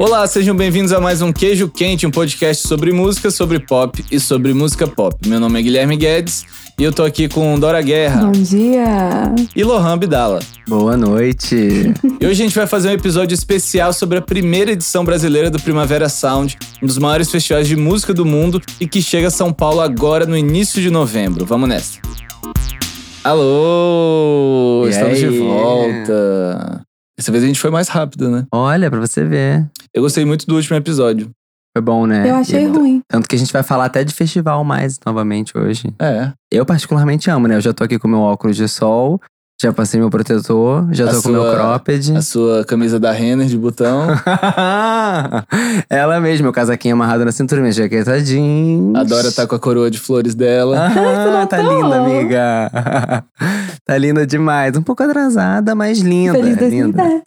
Olá, sejam bem-vindos a mais um Queijo Quente, um podcast sobre música, sobre pop e sobre música pop. Meu nome é Guilherme Guedes e eu tô aqui com Dora Guerra. Bom dia! E Lohan Bidala. Boa noite! e hoje a gente vai fazer um episódio especial sobre a primeira edição brasileira do Primavera Sound, um dos maiores festivais de música do mundo e que chega a São Paulo agora no início de novembro. Vamos nessa! Alô! E Estamos aí? de volta! Dessa vez a gente foi mais rápido, né? Olha, pra você ver. Eu gostei muito do último episódio. Foi bom, né? Eu achei E- ruim. Tanto que a gente vai falar até de festival mais novamente hoje. É. Eu particularmente amo, né? Eu já tô aqui com meu óculos de sol, já passei meu protetor, já A tô com meu sua- cropped. A sua camisa da Renner de botão. Ela mesma, meu casaquinho amarrado na cintura, minha jaqueta jeans. A Dora tá com a coroa de flores dela. Ah, tá linda, amiga. tá linda demais. Um pouco atrasada, mas linda. Feliz linda. 2010.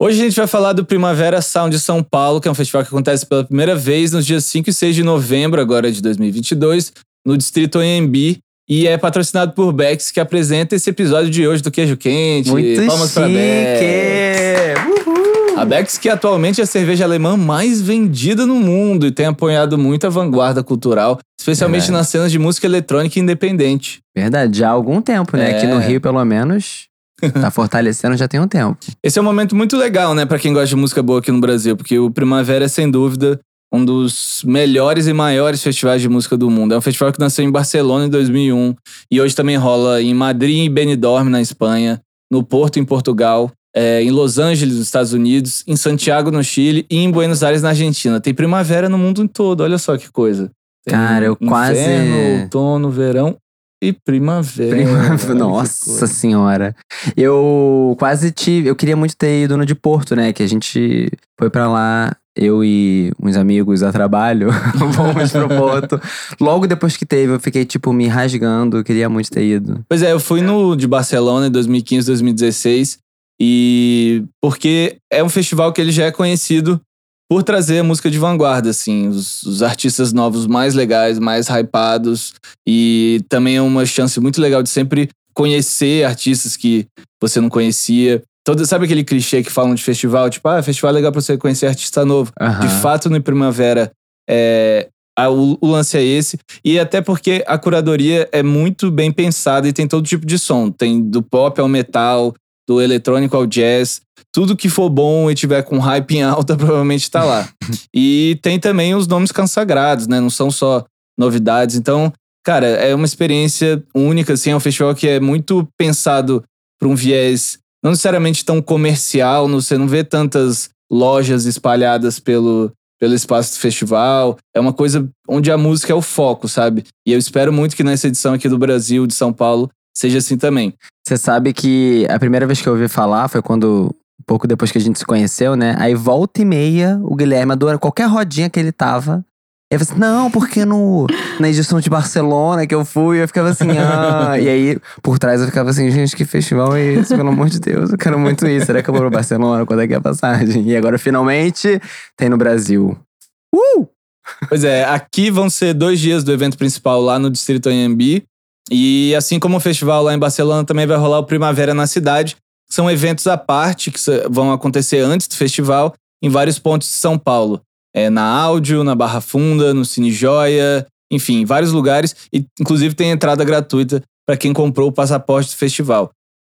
Hoje a gente vai falar do Primavera Sound de São Paulo, que é um festival que acontece pela primeira vez nos dias 5 e 6 de novembro, agora de 2022, no distrito Anhembi. E é patrocinado por Bex, que apresenta esse episódio de hoje do Queijo Quente. Muito Palmas pra Bex. chique! Uhul! A Bex, que atualmente é a cerveja alemã mais vendida no mundo e tem apoiado muito a vanguarda cultural, especialmente Verdade. nas cenas de música eletrônica independente. Verdade, já há algum tempo, né? É. Aqui no Rio, pelo menos, tá fortalecendo já tem um tempo. Esse é um momento muito legal, né, Pra quem gosta de música boa aqui no Brasil, porque o Primavera é sem dúvida um dos melhores e maiores festivais de música do mundo. É um festival que nasceu em Barcelona em 2001 e hoje também rola em Madrid e Benidorm na Espanha, no Porto em Portugal, é, em Los Angeles nos Estados Unidos, em Santiago no Chile e em Buenos Aires na Argentina. Tem primavera no mundo todo, olha só que coisa. Tem Cara, eu quase- Inverno, outono, verão e primavera. Prima- Olha que Nossa senhora. Eu quase tive. Eu queria muito ter ido no de Porto, né? Que a gente foi pra lá, eu e uns amigos a trabalho, fomos pro Porto. Logo depois que teve, eu fiquei, tipo, me rasgando. Eu queria muito ter ido. Pois é, eu fui no de Barcelona em 2015, 2016 e porque é um festival que ele já é conhecido por trazer música de vanguarda, assim, os, os artistas novos mais legais, mais hypados e também é uma chance muito legal de sempre conhecer artistas que você não conhecia. Todo, sabe aquele clichê que falam de festival, tipo, ah, festival é legal pra você conhecer artista novo. De Aham. fato, no Primavera, é, a- o, o lance é esse. E até porque a curadoria é muito bem pensada e tem todo tipo de som. Tem do pop ao metal, do eletrônico ao jazz. Tudo que for bom e tiver com hype em alta, provavelmente tá lá. e tem também os nomes consagrados, né? Não são só novidades. Então, cara, é uma experiência única, assim. É um festival que é muito pensado para um viés não necessariamente tão comercial. não- Você não vê tantas lojas espalhadas pelo, pelo espaço do festival. É uma coisa onde a música é o foco, sabe? E eu espero muito que nessa edição aqui do Brasil, de São Paulo, seja assim também. Você sabe que a primeira vez que eu ouvi falar foi quando. Pouco depois que a gente se conheceu, né? Aí volta e meia, o Guilherme adora qualquer rodinha que ele tava. Ele falou assim, não, porque no, na edição de Barcelona que eu fui, eu ficava assim, ah. E aí, por trás, eu ficava assim, gente, que festival é esse? Pelo amor de Deus, eu quero muito isso. Será que eu vou pra Barcelona? Quando é que é a passagem? E agora, finalmente, tem no Brasil. Uh! Pois é, aqui vão ser dois dias do evento principal lá no Distrito Anhembi. E assim como o festival lá em Barcelona, também vai rolar o Primavera na cidade. São eventos à parte que vão acontecer antes do festival em vários pontos de São Paulo. É, na Áudio, na Barra Funda, no Cine Joia, enfim, em vários lugares. E inclusive tem entrada gratuita para quem comprou o passaporte do festival.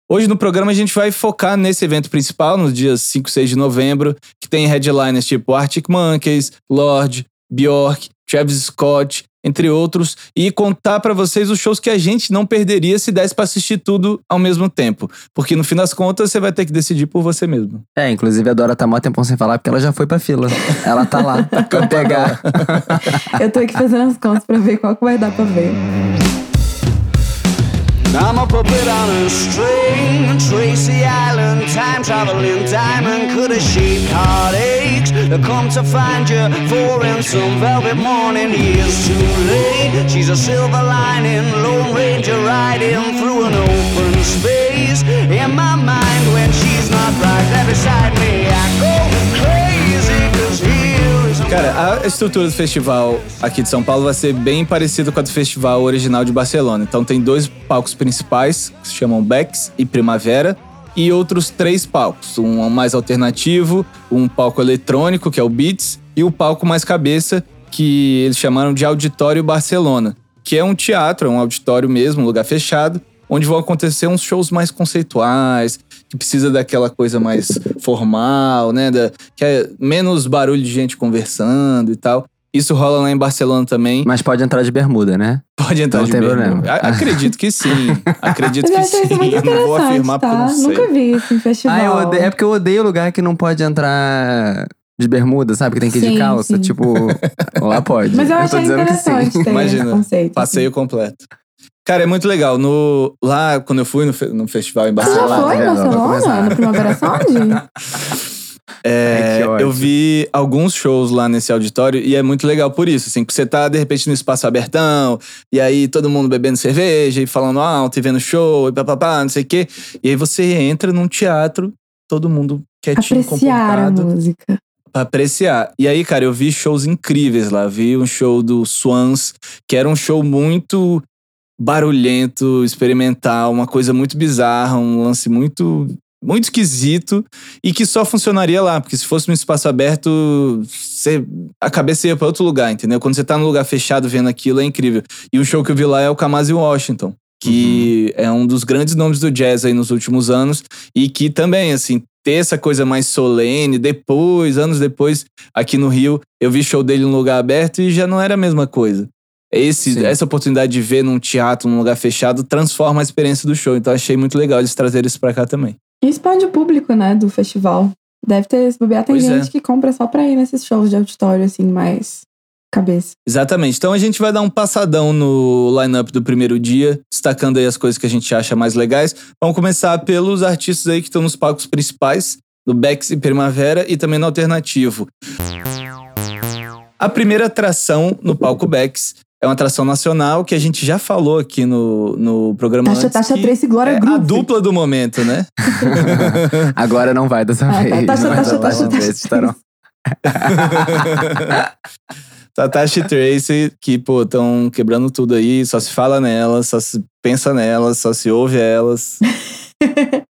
Hoje no programa a gente vai focar nesse evento principal, nos dias 5 e 6 de novembro, que tem headliners tipo Arctic Monkeys, Lorde, Bjork, Travis Scott, entre outros, e contar pra vocês os shows que a gente não perderia se desse pra assistir tudo ao mesmo tempo. Porque no fim das contas você vai ter que decidir por você mesmo. É, inclusive a Dora tá mó tempão sem falar porque ela já foi pra fila. Ela tá lá pra pegar. Eu tô aqui fazendo as contas pra ver qual que vai dar pra ver. I'm a puppet on a string, Tracy Island, time traveling diamond. Could have shaped heartaches come to find you for in some velvet morning. Years too late, she's a silver lining, Lone Ranger riding through an open space. In my mind, when she's not right there beside me, I Cara, a estrutura do festival aqui de São Paulo vai ser bem parecida com a do festival original de Barcelona. Então tem dois palcos principais, que se chamam Bex e Primavera. e outros três palcos. Um mais alternativo, um palco eletrônico, que é o Beats, e o palco mais cabeça, que eles chamaram de Auditório Barcelona, que é um teatro, é um auditório mesmo, um lugar fechado, onde vão acontecer uns shows mais conceituais, que precisa daquela coisa mais formal, né? Da, que é menos barulho de gente conversando e tal. Isso rola lá em Barcelona também. Mas pode entrar de bermuda, né? Pode entrar Não de tem bermuda. A- Acredito que sim. Acredito eu que achei sim. muito Não vou interessante, afirmar porque eu tá? não sei. Nunca vi isso em festival. Ah, eu odeio, é porque eu odeio lugar que não pode entrar de bermuda, sabe? Que tem que ir de Sim, calça. sim. Tipo, lá pode. Mas eu tô achei dizendo que sim. interessante ter Imagina, esse conceito. Passeio completo. Cara, é muito legal. No, lá, quando eu fui no, fe- no festival em Você já Barcelona, lá, foi em Barcelona? No Primavera Sound? é, Ai, eu vi alguns shows lá nesse auditório e é muito legal por isso. Assim, que você tá, de repente, no espaço abertão, e aí todo mundo bebendo cerveja e falando alto e vendo show e papapá, não sei o quê. E aí você entra num teatro, todo mundo quietinho, Apreciar a comportado. música. Pra apreciar. E aí, cara, eu vi shows incríveis lá. Vi um show do Swans, que era um show muito barulhento, experimental, uma coisa muito bizarra, um lance muito muito esquisito e que só funcionaria lá, porque se fosse num espaço aberto, você, a cabeça ia pra outro lugar, entendeu? Quando você tá num lugar fechado vendo aquilo é incrível. E o show que eu vi lá é o Kamasi Washington, que é um dos grandes nomes do jazz aí nos últimos anos e que também, assim, ter essa coisa mais solene, depois, anos depois, aqui no Rio, eu vi show dele num lugar aberto e já não era a mesma coisa. Esse, Sim. essa oportunidade de ver num teatro, num lugar fechado, transforma a experiência do show. Então achei muito legal eles trazerem isso pra cá também. E expande o público, né, do festival. Deve ter, se bobear, tem Pois é. gente que compra só pra ir nesses shows de auditório, assim, mais cabeça. Exatamente. Então a gente vai dar um passadão no line-up do primeiro dia, destacando aí as coisas que a gente acha mais legais. Vamos começar pelos artistas aí que estão nos palcos principais, no Bex e Primavera e também no Alternativo. A primeira atração no palco Bex é uma atração nacional que a gente já falou aqui no, no programa taxa que 3 e Glória é a dupla do momento, né? Agora não vai dessa Ah, vez. Taxa, mas taxa, a taxa, próxima taxa. vez estarão. Tatashi e Tracy, que, pô, estão quebrando tudo aí, só se fala nelas, só se pensa nelas, só se ouve elas.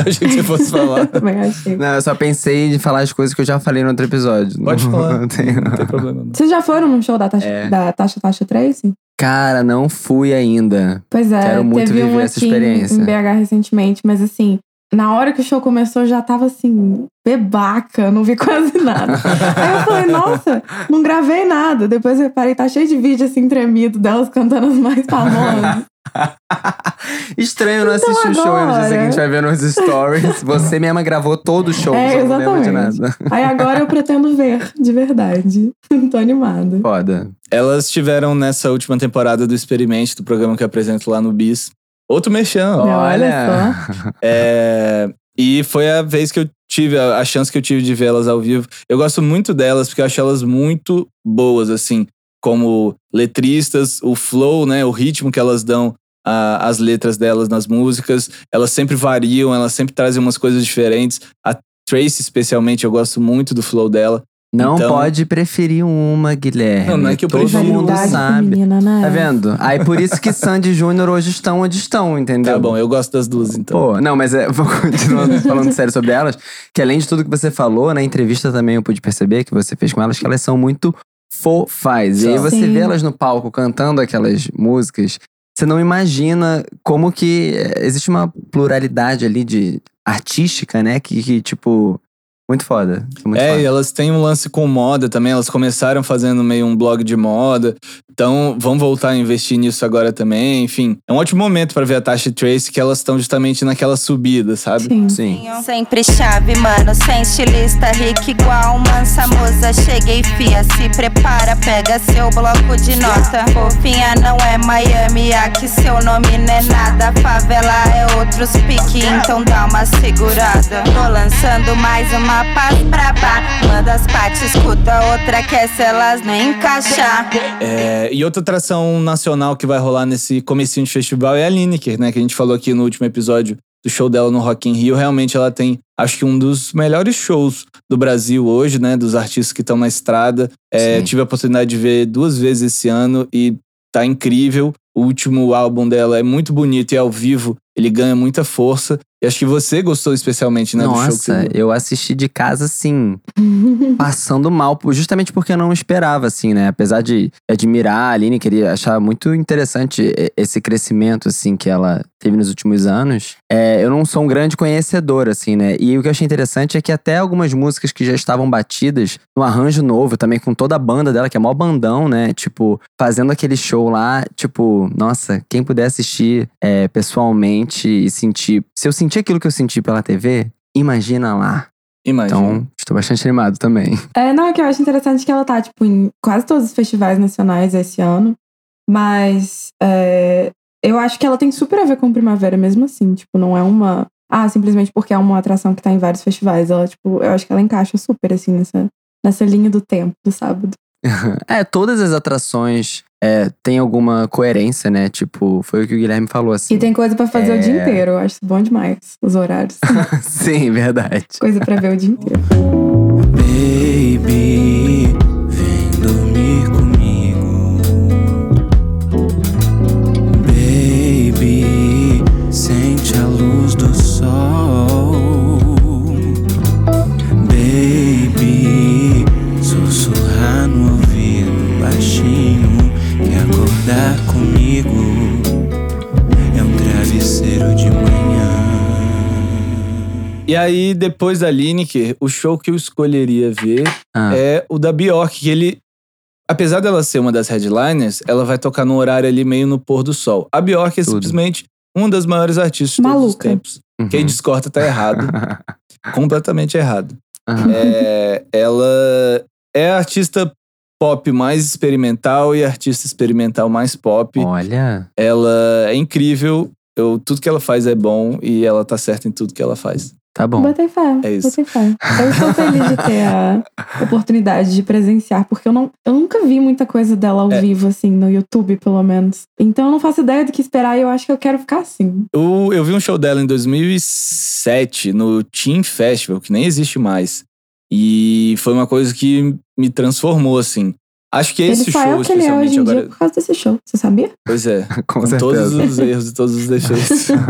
Achei que você fosse falar. Também achei. Não, eu só pensei em falar as coisas que eu já falei no outro episódio. Pode Não- falar. não tenho- Não tem problema, não. Vocês já foram num show da Taxa, É. da Taxa Taxa Tracy? Cara, não fui ainda. Pois é, Quero muito teve um viver essa experiência. em BH recentemente, mas assim, na hora que o show começou, eu já tava assim, bebaca, não vi quase nada. Aí eu falei, nossa, não gravei nada. Depois eu reparei, tá cheio de vídeo assim, tremido delas cantando as mais famosas. Estranho não Então assistir o show e no dia seguinte vai ver nos stories. Você mesma gravou todo o show, É, só não lembro de exatamente. nada. Aí agora eu pretendo ver, de verdade. Tô animada. Foda. Elas estiveram nessa última temporada do Experimento, do programa que eu apresento lá no BIS. Outro mexão. Olha Olha. É, e foi a vez que eu tive, a, a chance que eu tive de vê-las ao vivo. Eu gosto muito delas, porque eu acho elas muito boas, assim, como letristas, o flow, né, o ritmo que elas dão a- as letras delas nas músicas. Elas sempre variam, elas sempre trazem umas coisas diferentes. A Tracy, especialmente, eu gosto muito do flow dela. Não Então- pode preferir uma, Guilherme. Não, não é que eu Todo prefiro. mundo sabe. né? Tá vendo? Aí por isso que Sandy e Júnior hoje estão onde estão, entendeu? Tá bom, eu gosto das duas, então. Pô, não, mas é, vou continuar falando sério sobre elas. Que além de tudo que você falou, na entrevista também eu pude perceber que você fez com elas, que elas são muito fofais. E aí você Sim. vê elas no palco cantando aquelas músicas, você não imagina como que é, existe uma pluralidade ali de artística, né? Que, que, tipo, muito foda. Muito É, foda. e elas têm um lance com moda também. Elas começaram fazendo meio um blog de moda. Então, vão voltar a investir nisso agora também. Enfim, é um ótimo momento pra ver a Tasha e Tracy, que elas estão justamente naquela subida, sabe? Sim. Sim. Sempre chave, mano, sem estilista, rica igual mansa musa. Cheguei, fia, se prepara, pega seu bloco de nota. Fofinha não é Miami, aqui seu nome não é nada. Favela é outros pique, então dá uma segurada. Tô lançando mais uma paz pra bar. Manda as partes, escuta outra, que se elas não encaixar. É, e outra atração nacional que vai rolar nesse comecinho de festival é a Lineker, né? Que a gente falou aqui no último episódio do show dela no Rock in Rio. Realmente ela tem, acho que um dos melhores shows do Brasil hoje, né? Dos artistas que estão na estrada. É, tive a oportunidade de ver duas vezes esse ano e tá incrível. O último álbum dela é muito bonito e ao vivo ele ganha muita força. E acho que você gostou especialmente, né, do show você Nossa, viu. eu assisti de casa, assim, passando mal, justamente porque eu não esperava, assim, né? Apesar de admirar a Aline, queria achar muito interessante esse crescimento, assim, que ela teve nos últimos anos. É, eu não sou um grande conhecedor, assim, né? E o que eu achei interessante é que até algumas músicas que já estavam batidas, no arranjo novo, também com toda a banda dela, que é mó bandão, né? Tipo, fazendo aquele show lá, tipo, nossa, quem puder assistir é, pessoalmente e sentir. Se eu sentir aquilo que eu senti pela TV, imagina lá. Imagina. Então, estou bastante animado também. É, não, é que eu acho interessante que ela tá, tipo, em quase todos os festivais nacionais esse ano. Mas é, eu acho que ela tem super a ver com Primavera mesmo assim. Tipo, não é uma. Ah, simplesmente porque é uma atração que tá em vários festivais. Ela, tipo, eu acho que ela encaixa super, assim, nessa, nessa linha do tempo do sábado. é, todas as atrações é, têm alguma coerência, né? Tipo, foi o que o Guilherme falou, assim. E tem coisa pra fazer o dia É. inteiro. Eu acho bom demais, os horários. Sim, verdade. coisa pra ver o dia inteiro. Baby, aí, depois da Lineker, o show que eu escolheria ver Ah. é o da Bjork, que ele. Apesar dela ser uma das headliners, ela vai tocar num horário ali meio no pôr do sol. A Bjork é Tudo. simplesmente uma das maiores artistas de todos os tempos. Quem Uhum. discorda tá errado. completamente errado. Aham. É, ela é a artista pop mais experimental e a artista experimental mais pop. Olha. Ela é incrível. Eu, tudo que ela faz é bom e ela tá certa em tudo que ela faz. Tá bom. Botei fé. É isso. Botei fé. Eu estou feliz de ter a oportunidade de presenciar, porque eu, não, eu nunca vi muita coisa dela ao É. vivo, assim, no YouTube, pelo menos. Então eu não faço ideia do que esperar e eu acho que eu quero ficar assim. Eu, eu vi um show dela em 2007 no Teen Festival, que nem existe mais. E foi uma coisa que me transformou, assim. Acho que esse ele só show, é o que ele é hoje em agora. dia por causa desse show. Você sabia? Pois é. Com, com todos os erros e todos os defeitos.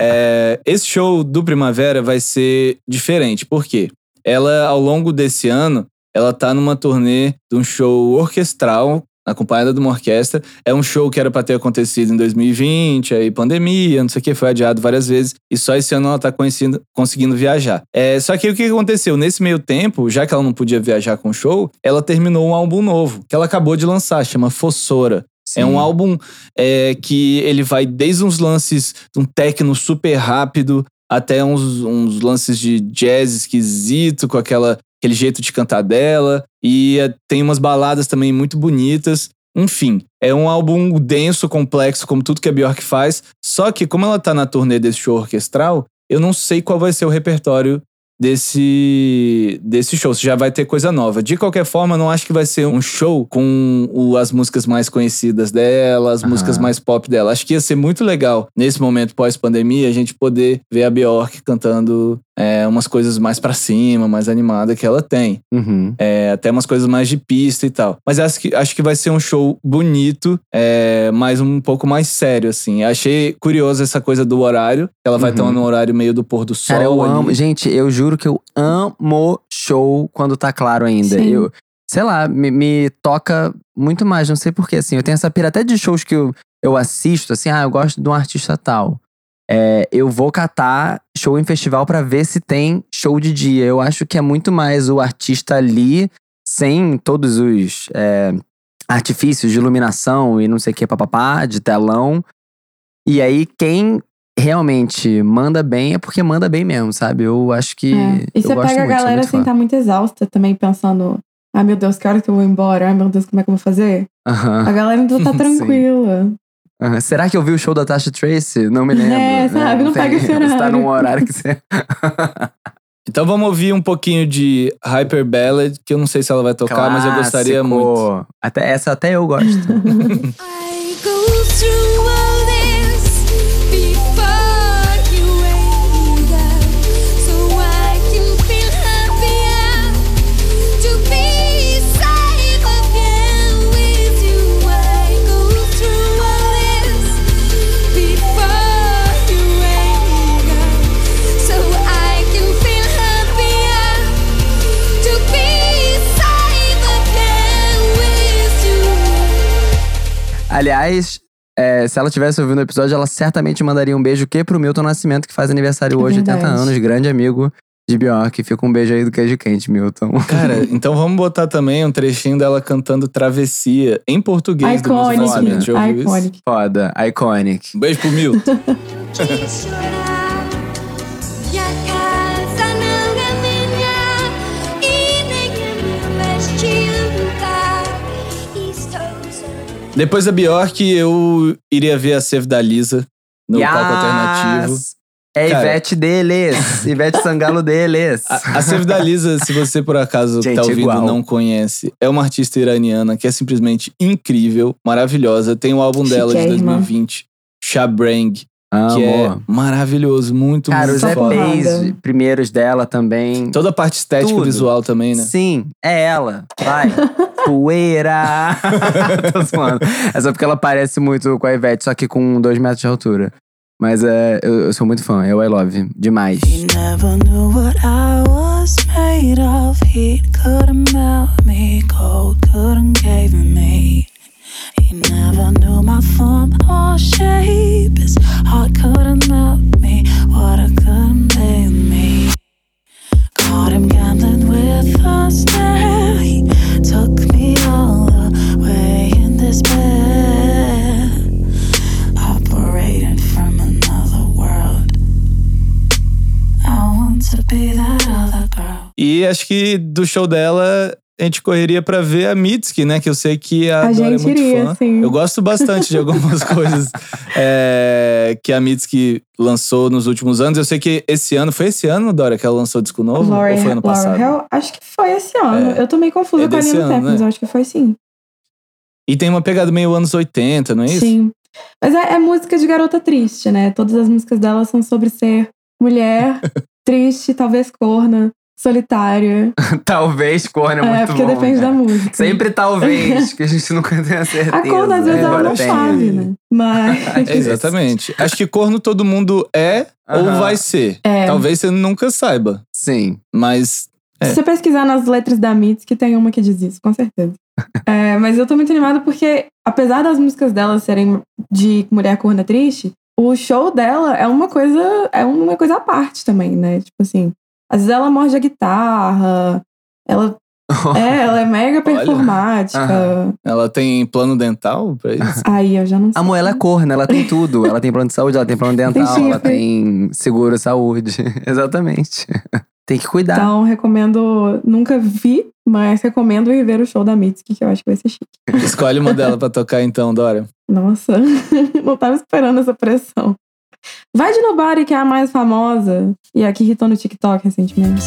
É, esse show do Primavera vai ser diferente, por quê? Ela, ao longo desse ano, ela tá numa turnê de um show orquestral, acompanhada de uma orquestra. É um show que era pra ter acontecido em 2020, aí pandemia, não sei o que, foi adiado várias vezes. E só esse ano ela tá conseguindo viajar. É, só que o que aconteceu? Nesse meio tempo, já que ela não podia viajar com o show, ela terminou um álbum novo, que ela acabou de lançar, chama Fossora. É um Sim. álbum é, que ele vai desde uns lances de um techno super rápido até uns, uns lances de jazz esquisito, com aquela, aquele jeito de cantar dela. E é, tem umas baladas também muito bonitas. Enfim, é um álbum denso, complexo, como tudo que a Bjork faz. Só que, como ela tá na turnê desse show orquestral, eu não sei qual vai ser o repertório desse, desse show. Se já vai ter coisa nova. De qualquer forma, não acho que vai ser um show com o- as músicas mais conhecidas dela, as Aham. músicas mais pop dela. Acho que ia ser muito legal, nesse momento pós-pandemia, a gente poder ver a Bjork cantando é, umas coisas mais pra cima, mais animada que ela tem. Uhum. É, até umas coisas mais de pista e tal. Mas acho que, acho que vai ser um show bonito, é, mas um pouco mais sério, assim. Achei curioso essa coisa do horário. Ela vai Uhum. estar no horário meio do pôr do sol. Cara, eu ali. amo. Gente, eu juro que eu amo show quando tá claro ainda. Sim. Eu, sei lá, me, me toca muito mais. Não sei porquê, assim. Eu tenho essa pira até de shows que eu, eu assisto, assim, ah, eu gosto de um artista tal. É, eu vou catar show em festival pra ver se tem show de dia. Eu acho que é muito mais o artista ali, sem todos os é, artifícios de iluminação e não sei o que, papapá, de telão. E aí, quem realmente manda bem é porque manda bem mesmo, sabe? Eu acho que. É. E eu você gosto pega a muito, galera assim, tá muito exausta também, pensando. Ai meu Deus, que hora que eu vou embora? Ai meu Deus, como é que eu vou fazer? Aham, A galera ainda tá tranquila. Será que eu vi o show da Tasha Tracy? Não me lembro. É, sabe? Não pega esse Você tá horário. num horário que você. Então vamos ouvir um pouquinho de Hyper Ballad, que eu não sei se ela vai tocar, mas eu gostaria Clássico. muito. Até, essa até eu gosto. I go through Aliás, é, se ela tivesse ouvindo o episódio, ela certamente mandaria um beijo que pro Milton Nascimento, que faz aniversário É hoje, 80 verdade. anos, grande amigo de Bjork. Fica um beijo aí do queijo quente, Milton. Cara, então vamos botar também um trechinho dela cantando Travessia em português do Milton Nascimento. Iconic. Isso? Iconic. Foda, iconic. Um beijo pro Milton. Depois da Bjork, eu iria ver a Save da Lisa no palco alternativo. Yes! É Cara. Ivete deles. Ivete Sangalo deles. A, a Save da Lisa, se você por acaso Gente, tá ouvindo igual. não conhece, é uma artista iraniana que é simplesmente incrível, maravilhosa. Tem o álbum dela de Chiquérrima. 2020, Shabrang, que é maravilhoso, muito, Cara, os muito foda. porrada. EPs primeiros dela também. Toda a parte estética Tudo. visual também, né? Sim, é ela. Vai. Poeira. Tô zoando. É só porque ela parece muito com a Ivete, só que com dois metros de altura. Mas é, eu, eu sou muito fã, eu I love. Demais. He never knew what I was made of. Heat couldn't melt me, cold couldn't cave me. He never knew my form or shape. His heart couldn't melt me, water couldn't bathe me. E acho que do show dela, a gente correria pra ver a Mitski, né? Que eu sei que a, A Dora é muito iria, fã. sim. Eu gosto bastante de algumas coisas é, que a Mitski lançou nos últimos anos. Eu sei que esse ano, foi esse ano, Dora, que ela lançou disco novo? Lauryn- ou foi ano passado? Acho que foi esse ano. É. Eu tô meio confusa É com a Nina Tech, né? mas eu acho que foi sim. E tem uma pegada meio anos 80, não é isso? Sim. Mas é, é música de garota triste, né? Todas as músicas dela são sobre ser mulher, triste, talvez corna, solitária. talvez corno é, É, muito porque bom. depende né? da música. Sempre talvez, que a gente nunca tem a certeza. A corna às vezes É, ela não tem. sabe, né? Mas. É, exatamente. Acho que corno todo mundo é ou Aham. vai ser. É. Talvez você nunca saiba. Sim. Mas É. Se você pesquisar nas letras da Mitski, tem uma que diz isso, com certeza. É, mas eu tô muito animada porque, apesar das músicas dela serem de mulher corna triste, o show dela é uma coisa, é uma coisa à parte também, né? Tipo assim, às vezes ela morde a guitarra, ela é, ela é mega performática. Ela tem plano dental pra isso? Aí eu já não sei. Amor, ela é corna, ela tem tudo. Ela tem plano de saúde, ela tem plano dental, ela chifre. tem seguro saúde. Exatamente. Tem que cuidar. Então, recomendo. Nunca vi, mas recomendo ir ver o show da Mitski, que eu acho que vai ser chique. Escolhe uma dela pra tocar então, Dora. Nossa, não tava esperando essa pressão. Vai de Nobody, que é a mais famosa e a que hitou no TikTok recentemente.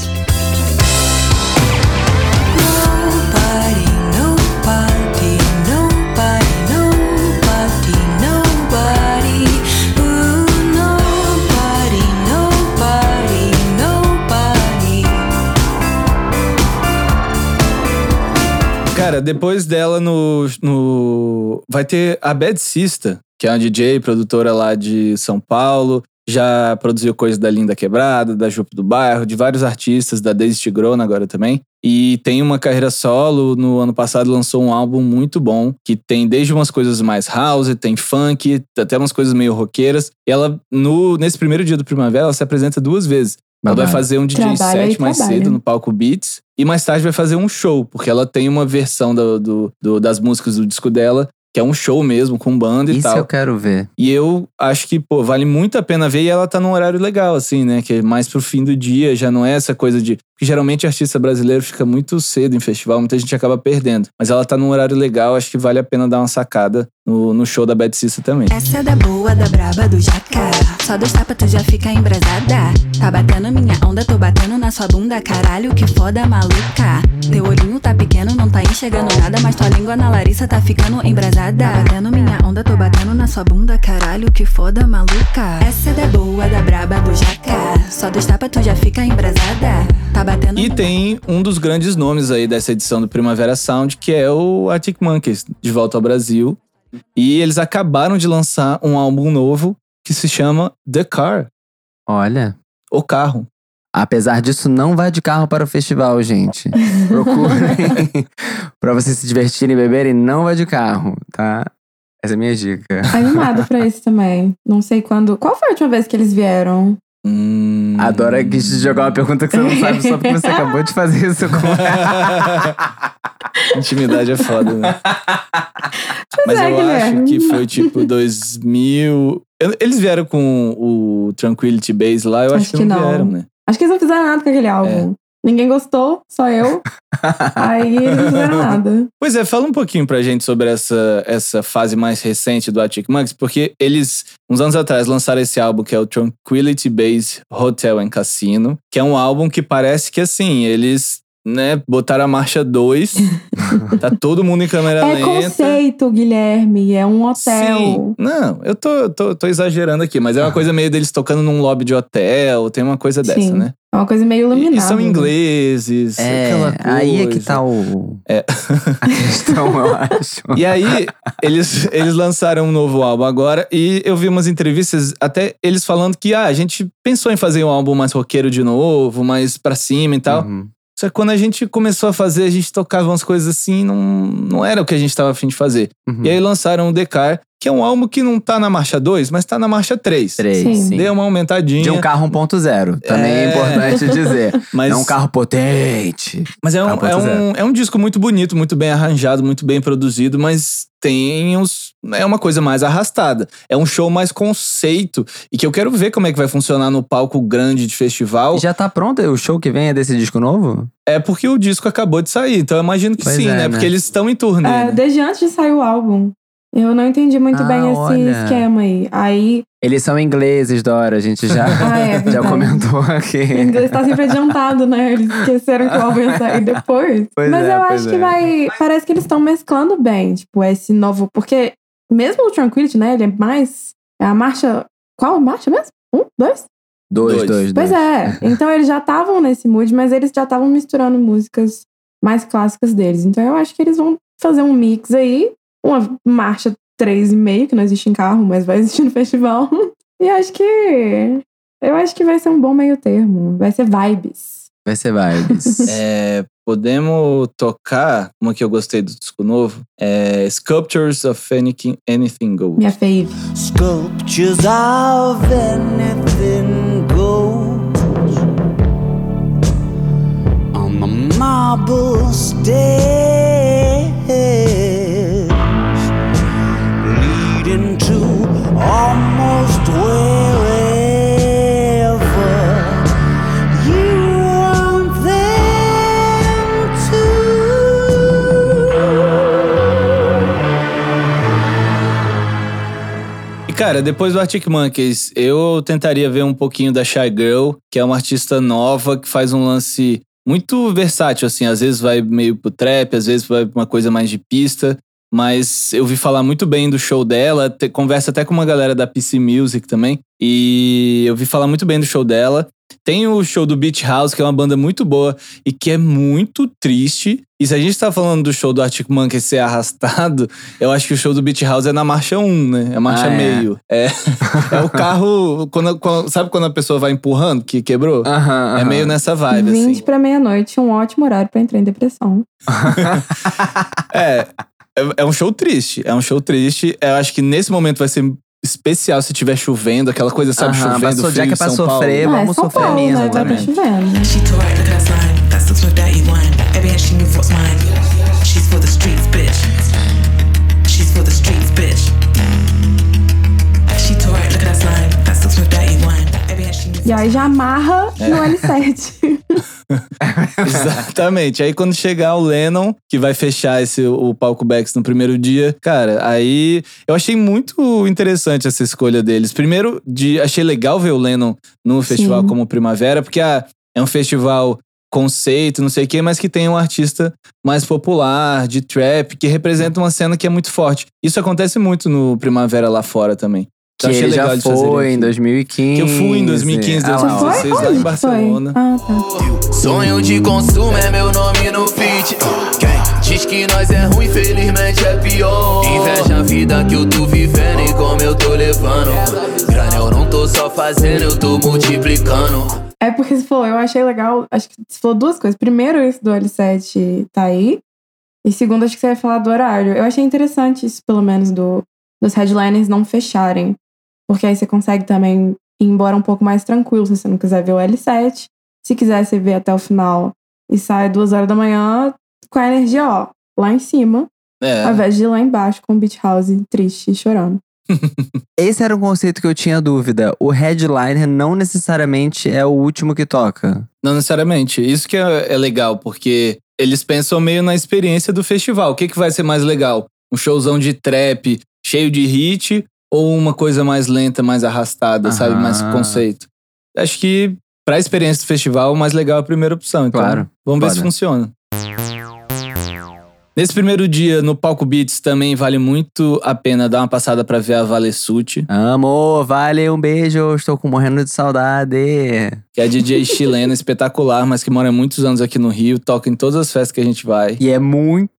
Cara, depois dela no, no. Vai ter a Bad Sista, que é uma DJ, produtora lá de São Paulo. Já produziu coisas da Linda Quebrada, da Jupe do Bairro, de vários artistas, da Daisy Tigrona agora também. E tem uma carreira solo. No ano passado lançou um álbum muito bom, que tem desde umas coisas mais house, tem funk, até umas coisas meio roqueiras. E ela, no, nesse primeiro dia do Primavera, ela se apresenta duas vezes. Ela vai fazer um DJ Trabalha set mais trabalha. cedo no palco Beats. E mais tarde vai fazer um show, porque ela tem uma versão do, do- do- das músicas do disco dela, que é um show mesmo, com banda e Isso tal. eu quero ver. E eu acho que, pô, vale muito a pena ver e ela tá num horário legal, assim, né? Que é mais pro fim do dia, já não é essa coisa de. Porque geralmente artista brasileiro fica muito cedo em festival, muita gente acaba perdendo. Mas ela tá num horário legal, acho que vale a pena dar uma sacada no, no show da Bad Sista também. Essa é da boa, da braba, do jaca. Só dois tapas tu já fica embrasada. Tá batendo minha onda, tô batendo na sua bunda. Caralho, que foda, maluca. Teu olhinho tá pequeno, não tá enxergando nada. Mas tua língua na Larissa tá ficando embrasada. Tá batendo minha onda, tô batendo na sua bunda. Caralho, que foda, maluca. Essa é da boa, da braba, do jaca. Só dois tapas tu já fica embrasada. Tá batendo E tem um dos grandes nomes aí dessa edição do Primavera Sound, que é o Arctic Monkeys, de volta ao Brasil. E eles acabaram de lançar um álbum novo que se chama The Car, Olha. O Carro. Apesar disso, não vá de carro para o festival, gente. Procurem pra vocês se divertirem e beberem, não vá de carro, tá? Essa é a minha dica. Animada pra isso também. Não sei quando. Qual foi a última vez que eles vieram? Hum. Adora que te jogar uma pergunta que você não sabe só porque você acabou de fazer isso com Intimidade é foda, né? Mas é, eu Guilherme. acho que foi tipo 2000. Eu- Eles vieram com o Tranquility Base lá, eu acho, Acho que, que não, não. vieram, né? Acho que eles não fizeram nada com aquele álbum. Ninguém gostou, só eu. Aí eles não fizeram nada. Pois é, fala um pouquinho pra gente sobre essa, essa fase mais recente do Arctic Monkeys, porque eles, uns anos atrás, lançaram esse álbum que é o Tranquility Base Hotel and Casino, que é um álbum que parece que, assim, eles, né, botaram a marcha 2, tá todo mundo em câmera É lenta. conceito, Guilherme. É um hotel. Sim. Não, eu tô, tô, tô exagerando aqui, mas é uma coisa meio deles tocando num lobby de hotel, tem uma coisa dessa, Sim. né? É uma coisa meio E, iluminada. e são ingleses, É, aquela coisa. aí é que tá o. É. a questão, eu acho. E aí, eles, eles lançaram um novo álbum agora e eu vi umas entrevistas, até eles falando que ah, a gente pensou em fazer um álbum mais roqueiro de novo, mais pra cima e tal. Uhum. Só que quando a gente começou a fazer, a gente tocava umas coisas assim, não, não era o que a gente tava afim de fazer. Uhum. E aí lançaram o Decar, que é um álbum que não tá na marcha 2, mas tá na marcha 3. Três, Sim. sim. Deu uma aumentadinha. De um carro 1.0. Também é, É. importante dizer. mas, É um carro potente. mas é um, é, 1.0. um, é um disco muito bonito, muito bem arranjado, muito bem produzido, mas tem uns. É uma coisa mais arrastada. É um show mais conceito e que eu quero ver como é que vai funcionar no palco grande de festival. Já tá pronto o show que vem é desse disco novo? É porque o disco acabou de sair, então eu imagino que Pois sim, é, né? né? Porque eles estão em turnê. É, né? desde antes de sair o álbum. Eu não entendi muito Ah, bem esse olha. esquema aí. Aí, Eles são ingleses, Dora. A gente já, Ah, é já comentou aqui. o inglês tá sempre adiantado, né? Eles esqueceram que o álbum ia sair depois. Pois Mas é, eu pois acho que é. vai. Parece que eles estão mesclando bem, tipo, esse novo. Porque mesmo o Tranquility, né? Ele é mais. É a marcha. Qual marcha mesmo? Um? Dois? Dois, Dois. dois, Pois dois. é. Então eles já estavam nesse mood, mas eles já estavam misturando músicas mais clássicas deles. Então eu acho que eles vão fazer um mix aí, uma marcha 3,5, que não existe em carro, mas vai existir no festival. E acho que. Eu acho que vai ser um bom meio termo. Vai ser vibes. Vai ser vibes. É, podemos tocar uma que eu gostei do disco novo? É Sculptures of Anything, Anything Goes. Minha fave. Sculptures of anything goes on the marble stairs, you want them to. E cara, depois do Arctic Monkeys, eu tentaria ver um pouquinho da Shy Girl, que é uma artista nova que faz um lance muito versátil, assim. Às vezes vai meio pro trap, às vezes vai pra uma coisa mais de pista. Mas eu vi falar muito bem do show dela, te- conversa até com uma galera da PC Music também. E eu vi falar muito bem do show dela. Tem o show do Beach House, que é uma banda muito boa e que é muito triste. E se a gente tá falando do show do Arctic Monkeys ser arrastado, eu acho que o show do Beach House é na marcha 1, né? É a marcha Ah, é. meio. É, é o carro. Quando, quando- sabe quando a pessoa vai empurrando, que quebrou? Aham, É aham. meio nessa vibe, 20 assim. pra meia-noite, um ótimo horário pra entrar em depressão. É, é, é um show triste. É um show triste. Eu acho que nesse momento vai ser especial se tiver chovendo, aquela coisa, sabe, Aham, chovendo, passou- já frio que em é pra São Paulo. sofrer, é vamos São sofrer Paulo, mesmo né? Tá também. chovendo. She too right, look at that slime. That sucks with that E1. Every hand she moves, what's mine? She's for the streets, bitch. She's for the streets, bitch. She too right, look at that slime. That sucks with that E1. Every hand she moves. E aí já amarra É. no L7. Exatamente. Aí quando chegar o Lennon, que vai fechar esse, o palco Bex no primeiro dia, cara, aí eu achei muito interessante essa escolha deles. Primeiro, de, achei legal ver o Lennon no festival Sim. como Primavera, porque ah, é um festival conceito, não sei o quê, mas que tem um artista mais popular, de trap, que representa uma cena que é muito forte. Isso acontece muito no Primavera lá fora também. Que Eu achei ele legal já fazerem foi em aqui. 2015. Que eu fui em 2015, Ah, lá, ó. 2016, lá em Barcelona. Ah, tá. Sonho de consumo é meu nome no feat. Quem diz que nós é ruim, felizmente é pior. Inveja a vida que eu tô vivendo e como eu tô levando. Grana eu não tô só fazendo, eu tô multiplicando. É porque você falou, eu achei legal. Acho que você falou duas coisas. Primeiro, esse do L7 tá aí. E segundo, acho que você ia falar do horário. Eu achei interessante isso, pelo menos, do, dos headliners não fecharem. Porque aí você consegue também ir embora um pouco mais tranquilo, se você não quiser ver o L7. Se quiser, você vê até o final e sai duas horas da manhã com a energia, ó, lá em cima, É. ao invés de ir lá embaixo com o Beach House triste e chorando. Esse era um conceito que eu tinha dúvida. O headliner não necessariamente é o último que toca. Não necessariamente. Isso que é, é legal, porque eles pensam meio na experiência do festival. O que, que vai ser mais legal? Um showzão de trap cheio de hit ou uma coisa mais lenta, mais arrastada, sabe? Mais Aham. conceito. Acho que pra experiência do festival, o mais legal é a primeira opção. Então, Claro. vamos ver se Foda. funciona. Nesse primeiro dia, no Palco Beats, também vale muito a pena dar uma passada pra ver a Valessuti, Amor, vale, um beijo. Estou com morrendo de saudade. que é a DJ chilena espetacular, mas que mora há muitos anos aqui no Rio, toca em todas as festas que a gente vai. E é muito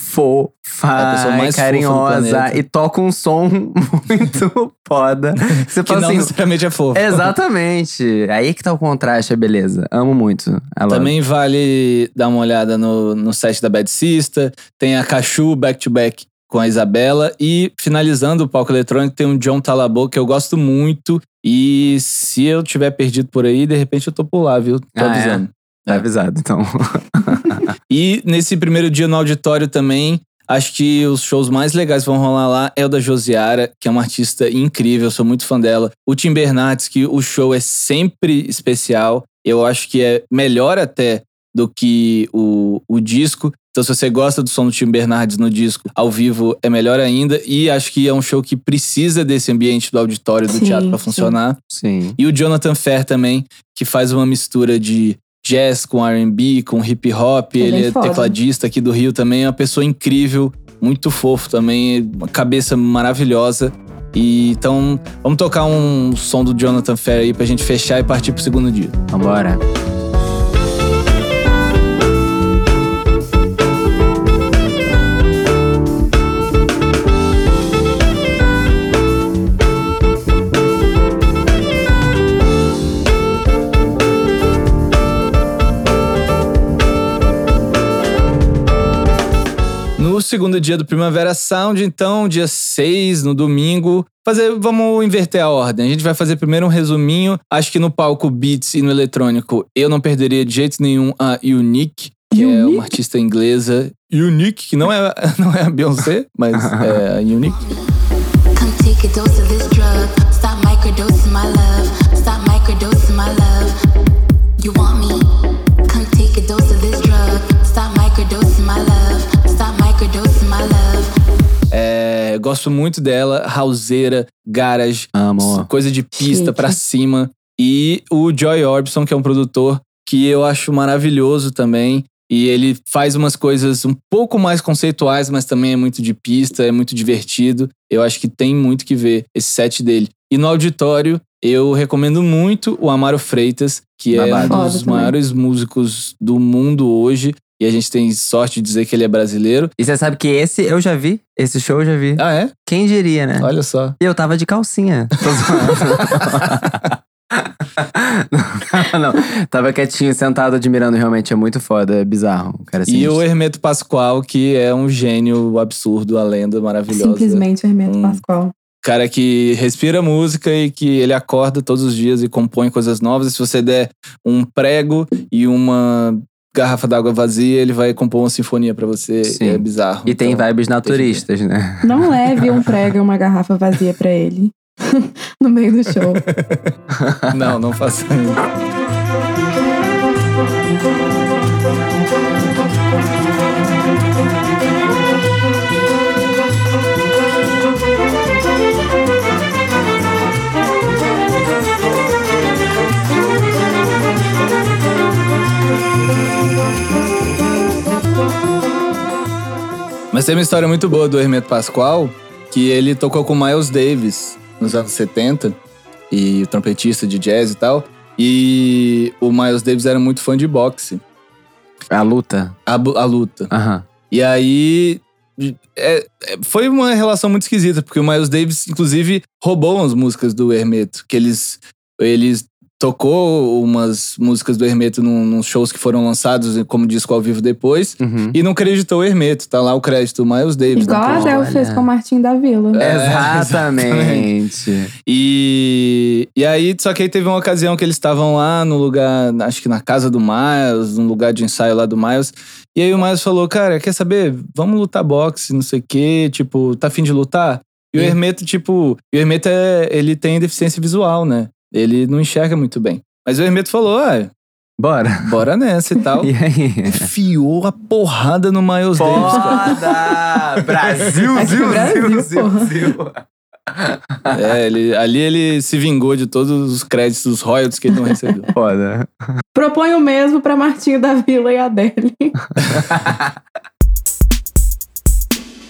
fofa, É a pessoa mais fofa carinhosa planeta. e toca um som muito foda. Você Que fala não assim, necessariamente é fofo. exatamente. Aí que tá o contraste, a beleza. Amo muito. ela. Também vale dar uma olhada no, no set da Bad Sister. Tem a Cachu Back to Back com a Isabela. E finalizando o palco eletrônico, tem um John Talabot que eu gosto muito. E se eu tiver perdido por aí, de repente eu tô por lá, viu? Tô Ah, é? Tá avisado, então. E nesse primeiro dia no auditório também, acho que os shows mais legais que vão rolar lá é o da Josiara, que é uma artista incrível, sou muito fã dela. O Tim Bernardes, que o show é sempre especial. Eu acho que é melhor até do que o, o disco. Então, se você gosta do som do Tim Bernardes no disco, ao vivo é melhor ainda. E acho que é um show que precisa desse ambiente do auditório, do Sim, teatro pra sim. funcionar. Sim. E o Jonathan Fair também, que faz uma mistura de jazz com R&B, com hip hop. Ele é Ele é foda. tecladista aqui do Rio também, é uma pessoa incrível, muito fofo também, uma cabeça maravilhosa. E então, vamos tocar um som do Jonathan Fair aí pra gente fechar e partir pro segundo dia. Vambora. No segundo dia do Primavera Sound, então, dia 6, no domingo, fazer, vamos inverter a ordem. A gente vai fazer primeiro um resuminho. Acho que no palco Beats e no eletrônico, eu não perderia de jeito nenhum a Unique, que é Unique? uma artista inglesa. Unique, que não é, não é a Beyoncé, mas é a Unique. Come take a dose of this drug. Stop microdosing my love. Gosto muito dela, houseira, garage, Amo. coisa de pista Chique. pra cima. E o Joy Orbison, que é um produtor que eu acho maravilhoso também. E ele faz umas coisas um pouco mais conceituais, mas também é muito de pista, é muito divertido. Eu acho que tem muito que ver esse set dele. E no auditório, eu recomendo muito o Amaro Freitas, que é um dos também. maiores músicos do mundo hoje. E a gente tem sorte de dizer que ele é brasileiro. E você sabe que esse eu já vi. Esse show eu já vi. Ah, é? Quem diria, né? Olha só. E eu tava de calcinha. Tô zoando. não, não, não. Tava quietinho, sentado, admirando. Realmente é muito foda, é bizarro. O cara é E o Hermeto Pascoal, que é um gênio absurdo, a lenda maravilhosa. Simplesmente o Hermeto Hum. Pascoal. Cara que respira música e que ele acorda todos os dias e compõe coisas novas. E se você der um prego e uma garrafa d'água vazia, ele vai compor uma sinfonia pra você. Sim. É bizarro. E tem Então, vibes naturistas, né? Não leve um prego e uma garrafa vazia pra ele. no meio do show. Não, não faça isso. Mas tem uma história muito boa do Hermeto Pascoal, que ele tocou com Miles Davis nos anos 70, e o trompetista de jazz e tal. E o Miles Davis era muito fã de boxe, A luta. a, a luta. Aham. E aí. é- é- foi uma relação muito esquisita, porque o Miles Davis, inclusive, roubou as músicas do Hermeto, que eles. Eles tocou umas músicas do Hermeto num, nos shows que foram lançados como disco ao vivo depois. Uhum. E não creditou o Hermeto. Tá lá o crédito Miles Davis. Igual a. Adele fez com o Martim da Vila. É, Exatamente. E, e aí, só que aí teve uma ocasião que eles estavam lá no lugar, acho que na casa do Miles, num lugar de ensaio lá do Miles. E aí o Miles falou, cara, quer saber? Vamos lutar boxe, não sei o quê. Tipo, tá afim de lutar? E o. Hermeto, tipo, o Hermeto é, ele tem deficiência visual, né? Ele não enxerga muito bem. Mas o Hermeto falou, ah, Bora. bora nessa e tal. E aí? Enfiou a porrada no Miles Davis, cara. Foda! Brasil, Aqui Zil, Brasil, Zil, Zil, porra. Zil. É, ele, ali ele se vingou de todos os créditos, os royalties que ele não recebeu. Foda. Propõe o mesmo pra Martinho da Vila e Adele.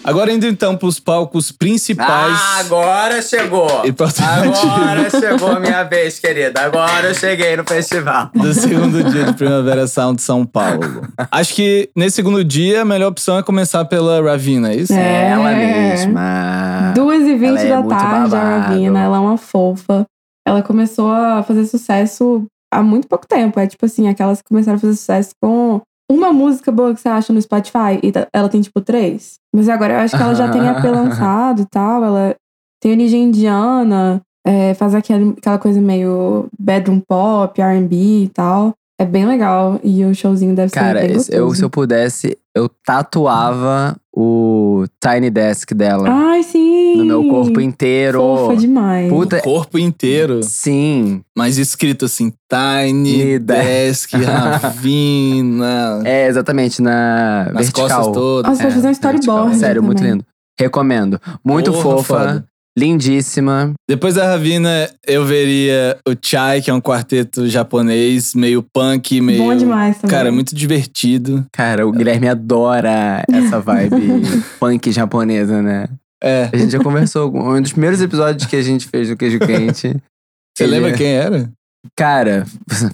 Agora indo então pros palcos principais. Ah, agora chegou. E. Agora chegou a minha vez, querida. Agora eu cheguei no festival. do segundo dia de Primavera Sound São Paulo. Acho que nesse segundo dia a melhor opção é começar pela Ravina, é isso? É. Ela mesma. Duas e vinte Ela é da tarde, a babado. Ravina, ela é uma fofa. Ela começou a fazer sucesso há muito pouco tempo. É tipo assim, aquelas que começaram a fazer sucesso com uma música boa que você acha no Spotify e tá- ela tem tipo três. Mas agora eu acho que ela já tem EP lançado e tal. Ela tem origem indiana, é, faz aquele, aquela coisa meio bedroom pop, RB e tal. É bem legal. E o showzinho deve Cara, ser bem eu, se eu pudesse, eu tatuava o Tiny Desk dela Ai, sim! No meu corpo inteiro. Fofa demais. Puta, O corpo inteiro. sim. Mas escrito assim, Tiny Desk Ravina. É, exatamente, na nas vertical. costas todas. Nossa, pode fazer um storyboard. Sério, muito também. lindo. Recomendo. Muito Porra, fofa, foda. lindíssima. Depois da Ravina, eu veria o Chai, que é um quarteto japonês, meio punk, meio. Bom demais também. Cara, muito divertido. Cara, o Guilherme adora essa vibe punk japonesa, né? É. A gente já conversou. Um dos primeiros episódios que a gente fez do Queijo Quente. Você lembra quem era? Cara,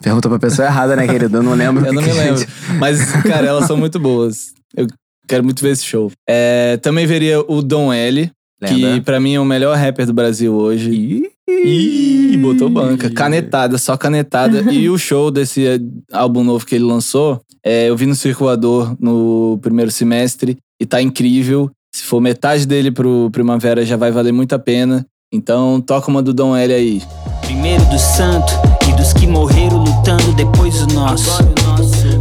perguntou pra pessoa errada, né, querido? Eu não lembro. Eu não que me lembro. gente- Mas, cara, elas são muito boas. Eu quero muito ver esse show. É, também veria o Dom L, que Lembra? pra mim é o melhor rapper do Brasil hoje. Ih, botou banca. Canetada, só canetada. e o show desse eh, álbum novo que ele lançou, é, eu vi no Circulador no primeiro semestre e tá incrível. Se for metade dele pro Primavera, já vai valer muito a pena. Então, toca uma do Dom L aí. Primeiro do santo e dos que morreram lutando depois o nosso.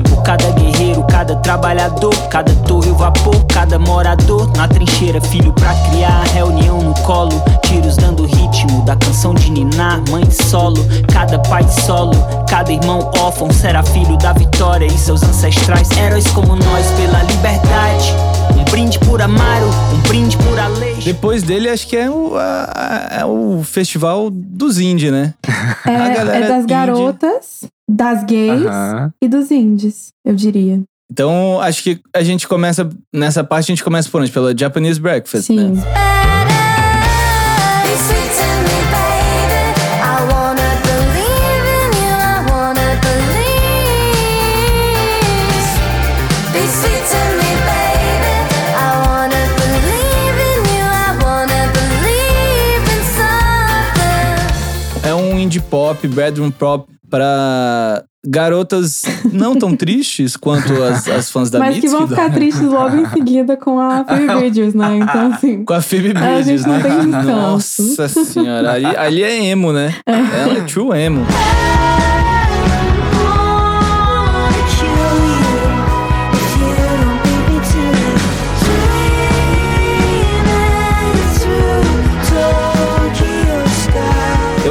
Por cada guerreiro, cada trabalhador, cada torre o vapor, cada morador na trincheira, filho pra criar, reunião no colo, tiros dando ritmo da canção de Niná, mãe solo, cada pai solo, cada irmão órfão será filho da vitória e seus ancestrais, heróis como nós pela liberdade. Um brinde por Amaro, um brinde por Aleixo. Depois dele, acho que é o, a- a- é o festival dos indie, né? É, A galera é das indie. garotas, das gays e dos indies, eu diria. Então, acho que a gente começa. Nessa parte, a gente começa por onde? Pela Japanese Breakfast, Sim. né? In something. É um indie pop, bedroom pop pra garotas não tão tristes quanto as, as fãs da Mas que Mitski. vão ficar tristes logo em seguida com a Phoebe Bridgers, né? Então, assim. Com a Phoebe A Bridges, gente não né? Nossa senhora, ali, ali é emo, né? Ela é true emo.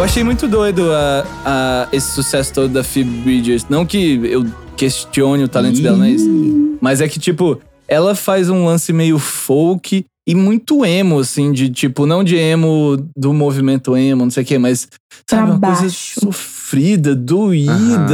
Achei muito doido a, a- esse sucesso todo da Phoebe Bridgers. Não que eu questione o talento dela, não é isso. Mas é que, tipo, ela faz um lance meio folk e muito emo, assim, de tipo, não de emo do movimento emo, não sei o quê, mas sabe, Pra uma coisa sofrida, doída,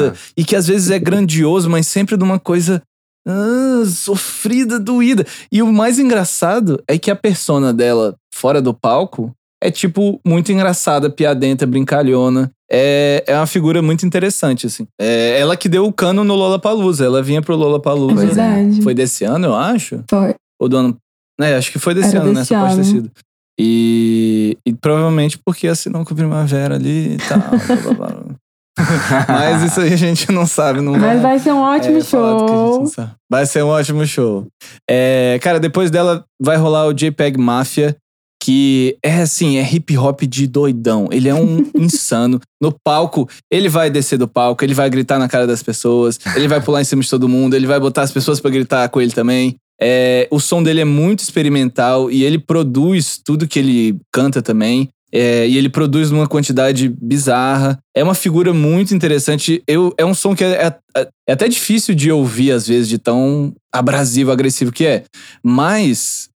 Aham. e que às vezes é grandioso, mas sempre de uma coisa ah, sofrida, doída. E o mais engraçado é que a persona dela fora do palco é, tipo, muito engraçada, piadenta, brincalhona. É, é uma figura muito interessante, assim. É ela que deu o cano no Lollapalooza. Ela vinha pro É Lollapalooza. né? verdade. Foi desse ano, eu acho? Foi. Ou do ano... É, acho que foi desse Era ano, né? desse Só pode ter ano. sido. E, e provavelmente porque assinou com o Primavera ali e tal. blá, blá, blá. Mas isso aí a gente não sabe. Não Mas vai ser um ótimo é, a gente show. Vai ser um ótimo show. É, cara, depois dela vai rolar o JPEG Mafia, que é assim, é hip hop de doidão. Ele é um insano. No palco, ele vai descer do palco, ele vai gritar na cara das pessoas, ele vai pular em cima de todo mundo, ele vai botar as pessoas pra gritar com ele também. É, o som dele é muito experimental e ele produz tudo que ele canta também. É, e ele produz numa quantidade bizarra. É uma figura muito interessante. Eu, é um som que é, é- é até difícil de ouvir, às vezes, de tão abrasivo, agressivo que é. Mas,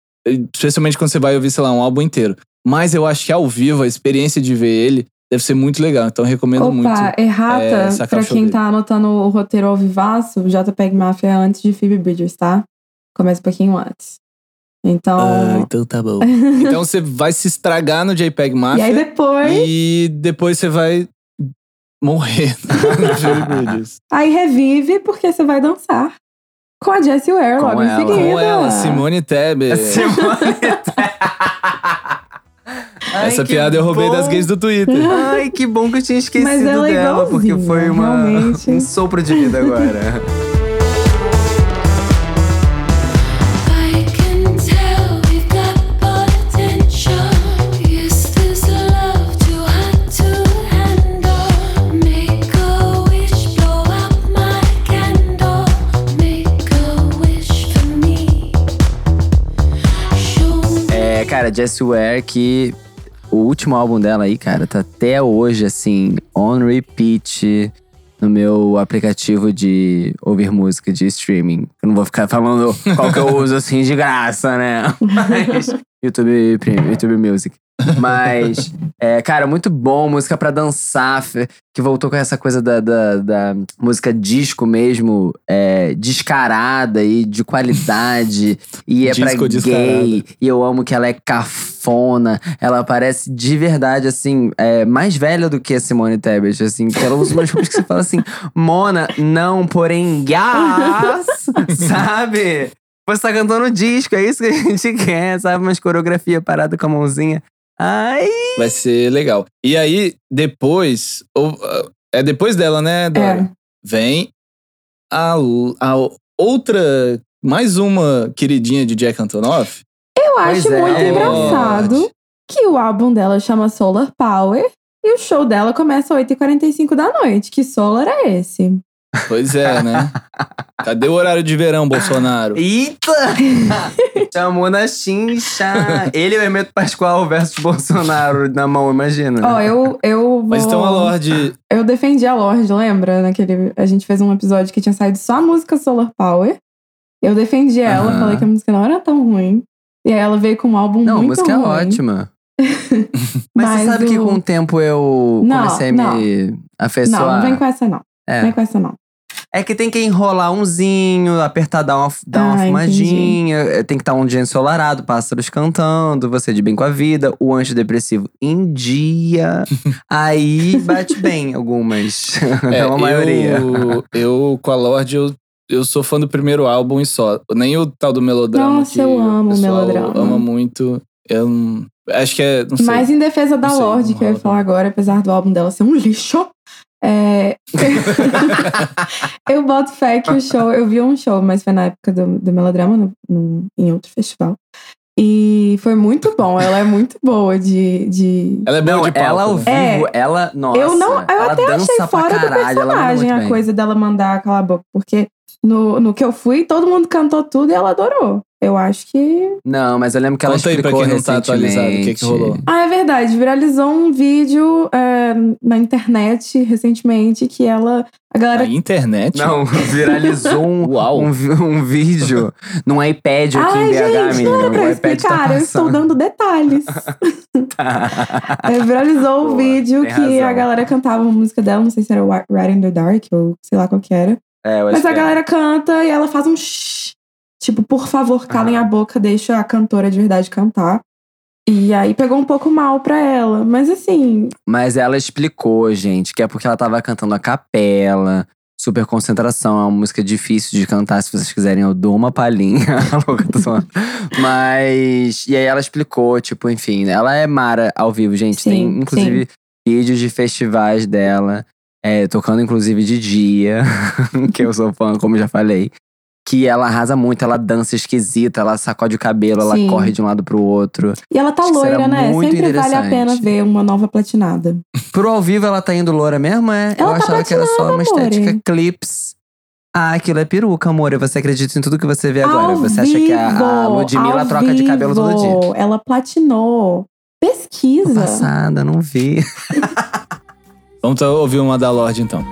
especialmente quando você vai ouvir, sei lá, um álbum inteiro. Mas eu acho que ao vivo, a experiência de ver ele deve ser muito legal. Então, eu recomendo muito. Opa, errata, é, pra quem dele. tá anotando o roteiro ao vivaço, JPEG Mafia é antes de Phoebe Bridgers, tá? Começa um pouquinho antes. Então. Ah, então tá bom. então você vai se estragar no JPEG e Mafia. aí depois. E depois você vai morrer no Phoebe Bridgers. Aí revive porque você vai dançar. Com a Jessie Ware Com logo ela. em seguida. Com ela, Simone Tebet. Simone Ai, Essa piada eu roubei bom. das gays do Twitter. Ai, que bom que eu tinha esquecido Mas ela é dela, porque foi uma, realmente. um sopro de vida agora. cara, Jessie Ware, que o último álbum dela aí, cara, tá até hoje, assim, on repeat no meu aplicativo de ouvir música de streaming. Eu não vou ficar falando qual que eu uso, assim, de graça, né? Mas. YouTube, Premium, YouTube Music. Mas, é, cara, muito bom, música pra dançar, que voltou com essa coisa da, da, da música disco mesmo, é, descarada e de qualidade. e é Disco pra descarado. gay. E eu amo que ela é cafona. Ela parece de verdade, assim, é, mais velha do que a Simone Tebet, assim. Que ela usa umas roupas que você fala assim, Mona, não, porém, yes! sabe? Você tá cantando disco, é isso que a gente quer, sabe? Umas coreografia parada com a mãozinha. Ai! Vai ser legal. E aí, depois. ou, ah, é depois dela, né, Dora? É. Vem a, a outra. Mais uma queridinha de Jack Antonoff. Eu Pois acho é. muito engraçado Pode. que o álbum dela chama Solar Power e o show dela começa às 8h45 da noite. Que solar é esse? Pois é, né? Cadê o horário de verão, Bolsonaro? Eita! Chamou na chincha. Ele é o Hermeto Pascoal versus Bolsonaro na mão, imagina. Ó, eu, eu vou... Mas então a Lorde. Eu defendi a Lorde, lembra? Naquele, a gente fez um episódio que tinha saído só a música Solar Power. Eu defendi ela, Aham. falei que a música não era tão ruim. E aí ela veio com um álbum Não, a muito música ruim. é ótima. Mas, Mas você sabe que o- com o tempo eu Não, comecei a me afeiçoar. Não, não vem com essa não. É. Vem com essa não. É que tem que enrolar umzinho, apertar, dar uma, dar uma Ah, fumadinha. é, Tem que estar um dia ensolarado, pássaros cantando, você de bem com a vida, o antidepressivo em dia. Aí bate bem algumas. É, Não a maioria. Eu, eu, com a Lorde, eu, eu sou fã do primeiro álbum e só. Nem o tal do melodrama. Nossa, que eu amo o melodrama. ama muito. Eu não- acho que é. Não sei. Mas em defesa da Não Lorde, não que eu ia falar agora, apesar do álbum dela ser um lixo, é... eu boto fé que o show. Eu vi um show, mas foi na época do, do melodrama, no- no- em outro festival. E foi muito bom. Ela é muito boa de. de... Ela é boa Não, de palco, ela ao né? vivo, É. ela, nossa. eu não, eu ela até dança achei fora do caralho, personagem a coisa dela mandar calar a boca, porque no, no que eu fui, todo mundo cantou tudo e ela adorou. Eu acho que. Não, mas eu lembro que ela Conta aí pra explicou quem não tá atualizado, o que que recentemente. rolou? Ah, é verdade. Viralizou um vídeo é, na internet recentemente que ela. A galera. Na internet? Não, viralizou um, Uau. um, um vídeo num iPad aqui Ai, em BH, gente, não era pra explicar, tá eu estou dando detalhes. É, viralizou Boa, vídeo que a razão. galera cantava uma música dela, não sei se era Right in the Dark ou sei lá qual que era. É, eu acho Mas a que é. galera canta e ela faz um shh. Tipo, por favor, calem a boca, deixa a cantora de verdade cantar. E aí pegou um pouco mal pra ela. Mas assim, Mas ela explicou, gente, que é porque ela tava cantando a capela. Super concentração, é uma música difícil de cantar. Se vocês quiserem, eu dou uma palhinha. Mas. E aí ela explicou, tipo, enfim, ela é Mara ao vivo, gente. Sim, Tem, inclusive, vídeos de festivais dela. é, tocando inclusive de dia, que eu sou fã, como já falei. Que ela arrasa muito, ela dança esquisita, ela sacode o cabelo, ela Sim. corre de um lado pro outro. E ela tá Acho loira, né? muito Sempre vale a pena ver uma nova platinada. Pro ao vivo ela tá indo loura mesmo, é? eu Ela tá achava que era só uma estética amore. clips. Ah, aquilo é peruca, amor. Você acredita em tudo que você vê agora. Ao você acha que a, a vivo, Ludmilla troca de cabelo todo vivo. dia. Ela platinou. Tô Pesquisa. passada, não vi. Vamos tá- ouvir uma da Lorde então.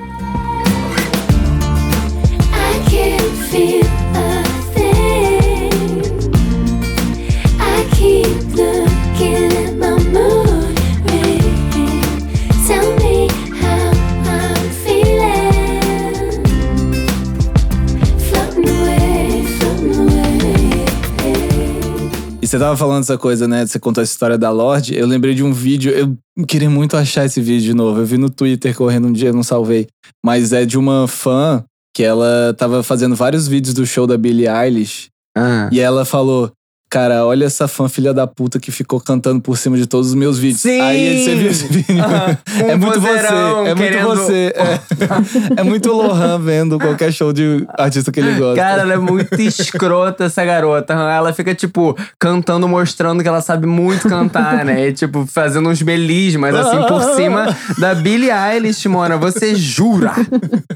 E você tava falando essa coisa, né? Você contou essa história da Lorde. Eu lembrei de um vídeo. Eu queria muito achar esse vídeo de novo. Eu vi no Twitter correndo um dia, não salvei. Mas é de uma fã que ela tava fazendo vários vídeos do show da Billie Eilish. Ah. E ela falou. Cara, olha essa fã filha da puta que ficou cantando por cima de todos os meus vídeos. Sim! Aí você viu esse vídeo. É Um muito vozeirão você. É muito querendo- você. É, é muito Lohan vendo qualquer show de artista que ele gosta. Cara, ela é muito escrota, essa garota. Ela fica, tipo, cantando, mostrando que ela sabe muito cantar, né? E, tipo, fazendo uns melismas, assim, por cima da Billie Eilish, mona. Você jura?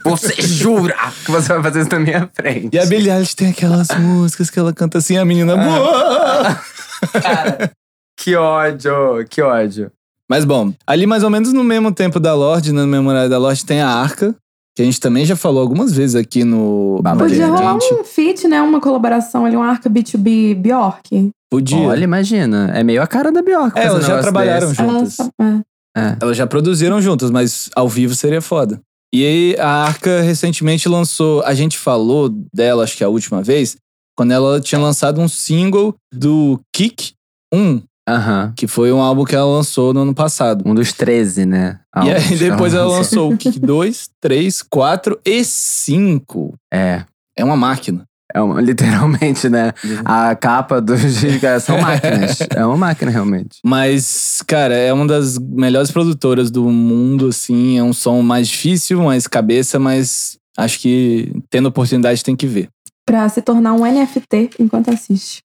Você jura que você vai fazer isso na minha frente? E a Billie Eilish tem aquelas músicas que ela canta assim, a menina. "Boa!" Que ódio, que ódio. Mas bom, ali mais ou menos no mesmo tempo da Lorde, né, no horário da Lorde, tem a Arca, que a gente também já falou algumas vezes aqui no. Podia Madeira rolar um feat, né? Uma colaboração ali, um arca B2B Bjork. Podia. Olha, imagina. É meio a cara da Bjork. é, elas já trabalharam desse. juntas. Ela- é. É. Elas já produziram juntas, mas ao vivo seria foda. E aí, a Arca recentemente lançou. A gente falou dela, acho que a última vez, quando ela tinha lançado um single do Kick 1, Aham. que foi um álbum que ela lançou no ano passado. Um dos 13, né? e aí, depois ela lançou. lançou o Kick 2, 3, 4 e 5. É. É uma máquina. É uma, literalmente, né? A capa dos são máquinas. É uma máquina, realmente. Mas, cara, é uma das melhores produtoras do mundo, assim. É um som mais difícil, mais cabeça, mas acho que tendo oportunidade tem que ver. Pra se tornar um NFT enquanto assiste.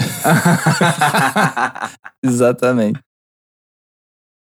Exatamente.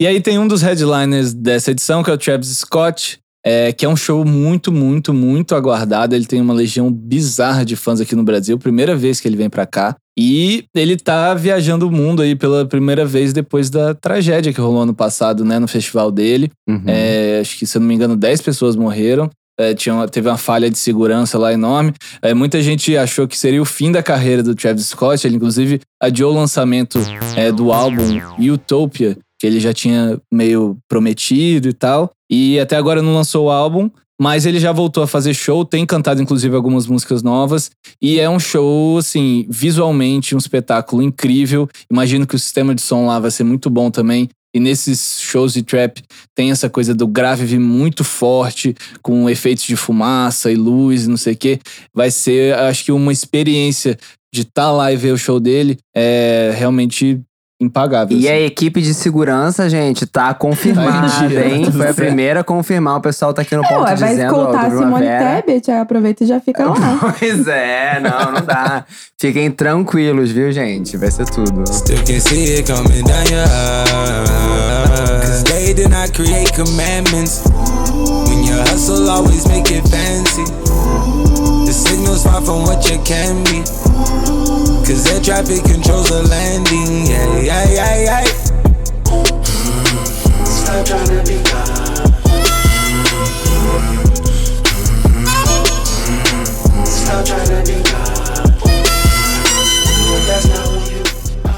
E aí tem um dos headliners dessa edição, que é o Travis Scott, é, que é um show muito, muito, muito aguardado. Ele tem uma legião bizarra de fãs aqui no Brasil, primeira vez que ele vem pra cá. E ele tá viajando o mundo aí pela primeira vez depois da tragédia que rolou ano passado, né, no festival dele. Uhum. É, acho que, se eu não me engano, 10 pessoas morreram. É, tinha uma- teve uma falha de segurança lá enorme. É, muita gente achou que seria o fim da carreira do Travis Scott. Ele, inclusive, adiou o lançamento é, do álbum Utopia, que ele já tinha meio prometido e tal. E até agora não lançou o álbum, mas ele já voltou a fazer show. Tem cantado, inclusive, algumas músicas novas. E é um show, assim, visualmente um espetáculo incrível. Imagino que o sistema de som lá vai ser muito bom também. E nesses shows de trap tem essa coisa do grave muito forte, com efeitos de fumaça e luz e não sei o quê. Vai ser, acho que, uma experiência de estar lá e ver o show dele é realmente impagável. E assim. a equipe de segurança, gente, tá confirmada, Tá dia, hein? Foi a primeira a confirmar. O pessoal tá aqui no É, ponto ué, vai dizendo. ó, escoltar Simone Primavera. Tebet, aí aproveita e já fica lá. Pois é, não, não dá. Fiquem tranquilos, viu, gente? Vai ser tudo. Still can see it coming down your eyes. Cause they did not create commandments. When you hustle, always make it fancy. The signal's far from what you can be. Cause air traffic controls the landing. Yeah, yeah, yeah, yeah. Stop trying to be. Stop trying to God.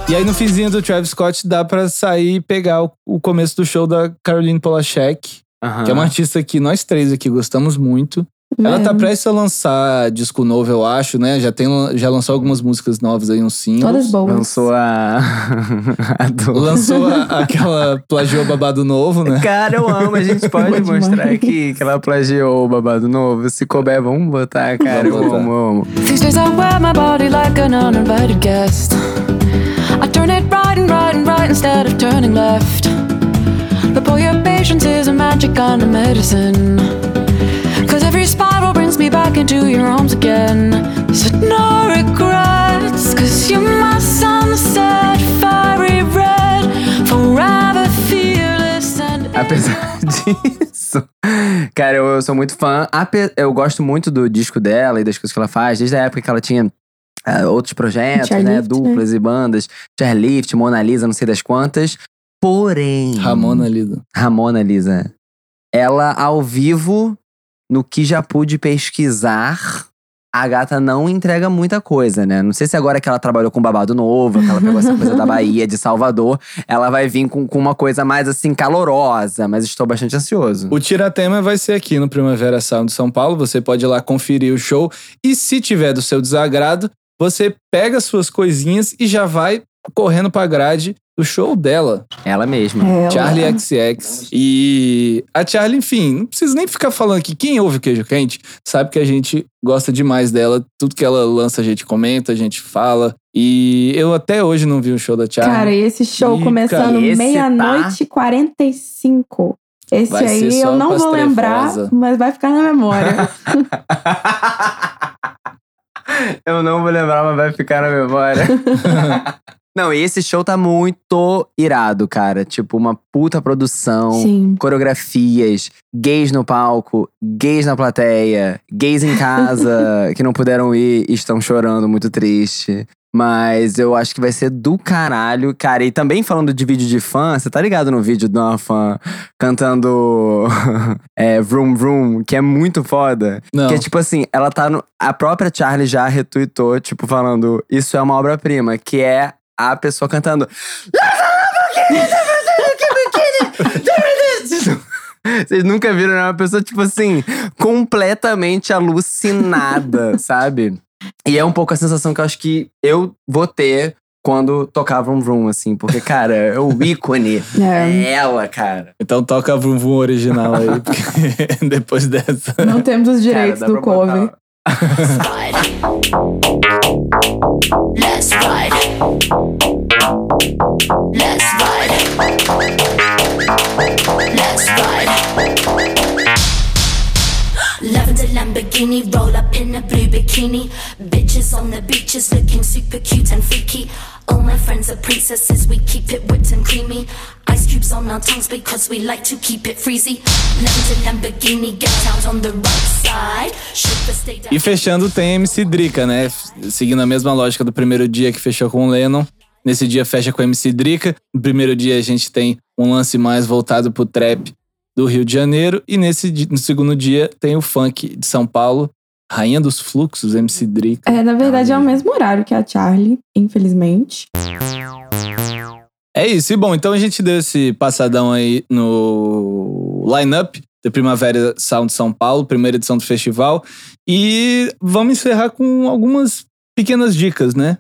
E aí, no finzinho do Travis Scott, dá pra sair e pegar o, o começo do show da Caroline Polachek, Aham. que é uma artista que nós três aqui gostamos muito. Ela tá É, prestes a lançar disco novo, eu acho, né? Já, tem, já lançou algumas músicas novas aí, uns singles. Todas boas. Lançou a. a do... Lançou a- aquela plagiou babado novo, né? Cara, eu amo. A gente pode demais. mostrar aqui que ela plagiou o babado novo. Se couber, vamos botar, cara. Vamos eu botar. amo, eu amo. These days I wear my body like an uninvited guest. I turn it right and right and right instead of turning left. The boy you're patience is a magic kind of medicine. Me back into your arms again. So no regrets, cause you're my sunset, fiery red, forever fearless and Apesar disso, cara, eu, eu sou muito fã. Eu gosto muito do disco dela e das coisas que ela faz, desde a época que ela tinha ah, outros projetos, né? Chairlift, Duplas e bandas. Chairlift, Mona Lisa, não sei das quantas. Porém. Ramona Lida. Ramona Lisa. Ela, ao vivo, no que já pude pesquisar, a gata não entrega muita coisa, né? Não sei se agora que ela trabalhou com babado novo, que ela pegou essa coisa da Bahia, de Salvador, ela vai vir com, com uma coisa mais assim, calorosa, mas estou bastante ansioso. O Tiratema vai ser aqui no Primavera Sound de São Paulo. Você pode ir lá conferir o show. E se tiver do seu desagrado, você pega suas coisinhas e já vai correndo pra grade do show dela. Ela mesma. Ela. Charlie XX. E a Charlie, enfim, não precisa nem ficar falando aqui. Quem ouve o Queijo Quente sabe que a gente gosta demais dela. Tudo que ela lança, a gente comenta, a gente fala. E eu até hoje não vi o show da Charlie. Cara, e esse show Ih, começando meia-noite e 45. Esse Vai ser aí só eu não vou lembrar, mas vai ficar na memória. Eu não vou lembrar, mas vai ficar na memória. Não, e esse show tá muito irado, cara. Tipo, uma puta produção. Sim. coreografias, gays no palco, gays na plateia, gays em casa que não puderam ir e estão chorando, muito triste. Mas eu acho que vai ser do caralho. Cara, e também falando de vídeo de fã, você tá ligado no vídeo de uma fã cantando é, Vroom Vroom, que é muito foda? Não. Que é tipo assim, ela tá no. A própria Charlie já retweetou, tipo, falando: Isso é uma obra-prima, que é a pessoa cantando. Vocês nunca viram, né? Uma pessoa, tipo assim, completamente alucinada, sabe? E é um pouco a sensação que eu acho que eu vou ter quando tocar Vroom Vroom, assim. Porque, cara, é o ícone. É. É ela, cara. Então toca a Vrum Vrum original aí, porque depois dessa. Não temos os direitos dá do pra cover. Let's ride. Let's ride. Let's ride. Lamborghini, roll up in a blue bikini. Bitches on the beaches looking super cute and freaky. All my friends are princesses, we keep it whipped and creamy. Ice cubes on our tongues because we like to keep it freezy. Lamborghini, get out on the right side. E fechando tem MC Drica, né? Seguindo a mesma lógica do primeiro dia que fechou com o Lennon. Nesse dia fecha com MC Drica. No primeiro dia a gente tem um lance mais voltado pro trap do Rio de Janeiro. E nesse no segundo dia tem o funk de São Paulo. Rainha dos Fluxos, MC Drica. É, na verdade, é o mesmo horário que a Charlie, infelizmente. É isso. E bom, então a gente deu esse passadão aí no line-up da Primavera Sound São Paulo, primeira edição do festival. E vamos encerrar com algumas pequenas dicas, né?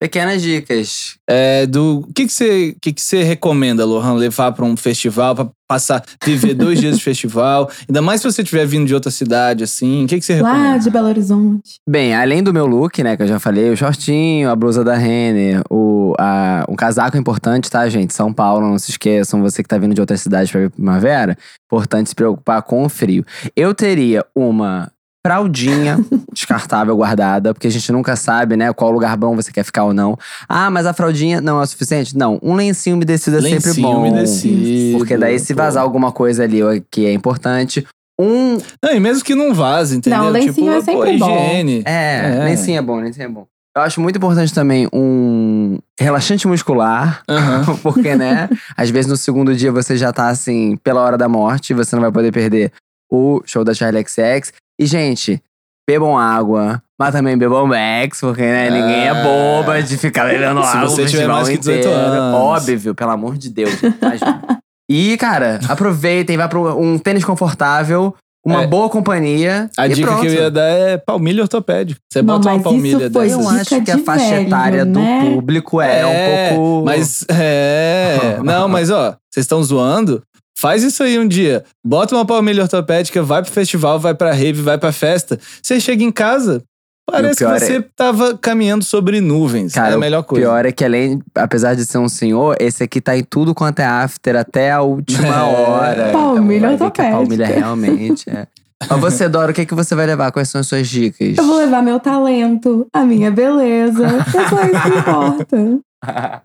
Pequenas dicas. É, do o que que você que que você recomenda, Lohan, levar pra um festival, pra passar, viver dois dias de festival? Ainda mais se você estiver vindo de outra cidade, assim. O que que você recomenda? Lá de Belo Horizonte. Bem, além do meu look, né, que eu já falei, o shortinho, a blusa da Renner, o, a, um casaco importante, tá, gente? São Paulo, não se esqueçam, você que tá vindo de outra cidade pra vir primavera, importante se preocupar com o frio. Eu teria uma fraldinha descartável guardada, porque a gente nunca sabe, né, qual lugar bom você quer ficar ou não. Ah, mas a fraldinha não é o suficiente? Não, um lencinho umedecido é sempre Lencinho bom. umedecido, Porque daí se pô. vazar alguma coisa ali que é importante, um Não, e mesmo que não vaze, entendeu? Não, lencinho tipo, é pô, sempre bom. higiene. é, lencinho é bom, lencinho é bom. Eu acho muito importante também um relaxante muscular, Aham. porque, né, às vezes no segundo dia você já tá assim, pela hora da morte, você não vai poder perder o show da Charlie XX. E, gente, bebam água, mas também bebam Max, porque, né, ninguém é boba de ficar bebendo Se água você o tiver mais que 18 inteiro. anos. Óbvio, pelo amor de Deus. Mas- e, cara, aproveitem, vai pra um tênis confortável, uma É. boa companhia. A e dica pronto. que eu ia dar é palmilha ortopédica. Você Não, bota uma palmilha isso foi dessas. Eu acho Dica que a faixa velho, etária do né? público é, um pouco. Mas é. Não, mas ó, vocês estão zoando. Faz isso aí um dia. Bota uma palmilha ortopédica, vai pro festival, vai pra rave, vai pra festa. Você chega em casa, Parece que é- você tava caminhando sobre nuvens. Cara, é a melhor coisa. O pior é que além, apesar de ser um senhor, esse aqui tá em tudo quanto é after até a última É. hora. Palmilha Então ortopédica. palmilha realmente é. Mas você, Dora, o que, que você vai levar? Quais são as suas dicas? Eu vou levar meu talento, a minha beleza. É só isso que importa.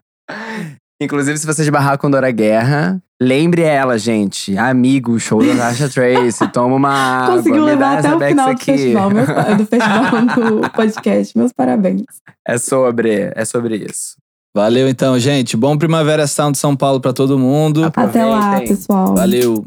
Inclusive, se você esbarrar com Dora Guerra, lembre ela, gente. Amigo, show da Tasha Trace. Toma uma água. Conseguiu levar até o final do aqui. festival, meus, do festival do podcast. Meus parabéns. É sobre, é sobre isso. Valeu então, gente. Bom Primavera Sound São Paulo pra todo mundo. Até lá, Aproveitem. pessoal. Valeu.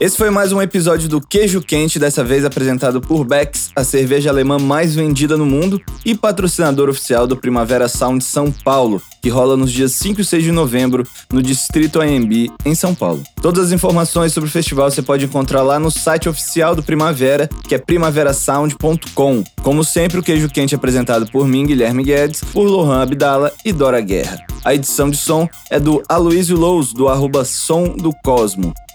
Esse foi mais um episódio do Queijo Quente, dessa vez apresentado por Bex, a cerveja alemã mais vendida no mundo e patrocinador oficial do Primavera Sound São Paulo, que rola nos dias 5 e 6 de novembro no Distrito AMB, em São Paulo. Todas as informações sobre o festival você pode encontrar lá no site oficial do Primavera, que é primaverasound.com. Como sempre, o Queijo Quente é apresentado por mim, Guilherme Guedes, por Lohan Abdala e Dora Guerra. A edição de som é do Aloysio Lous, do arroba Som do Cosmo.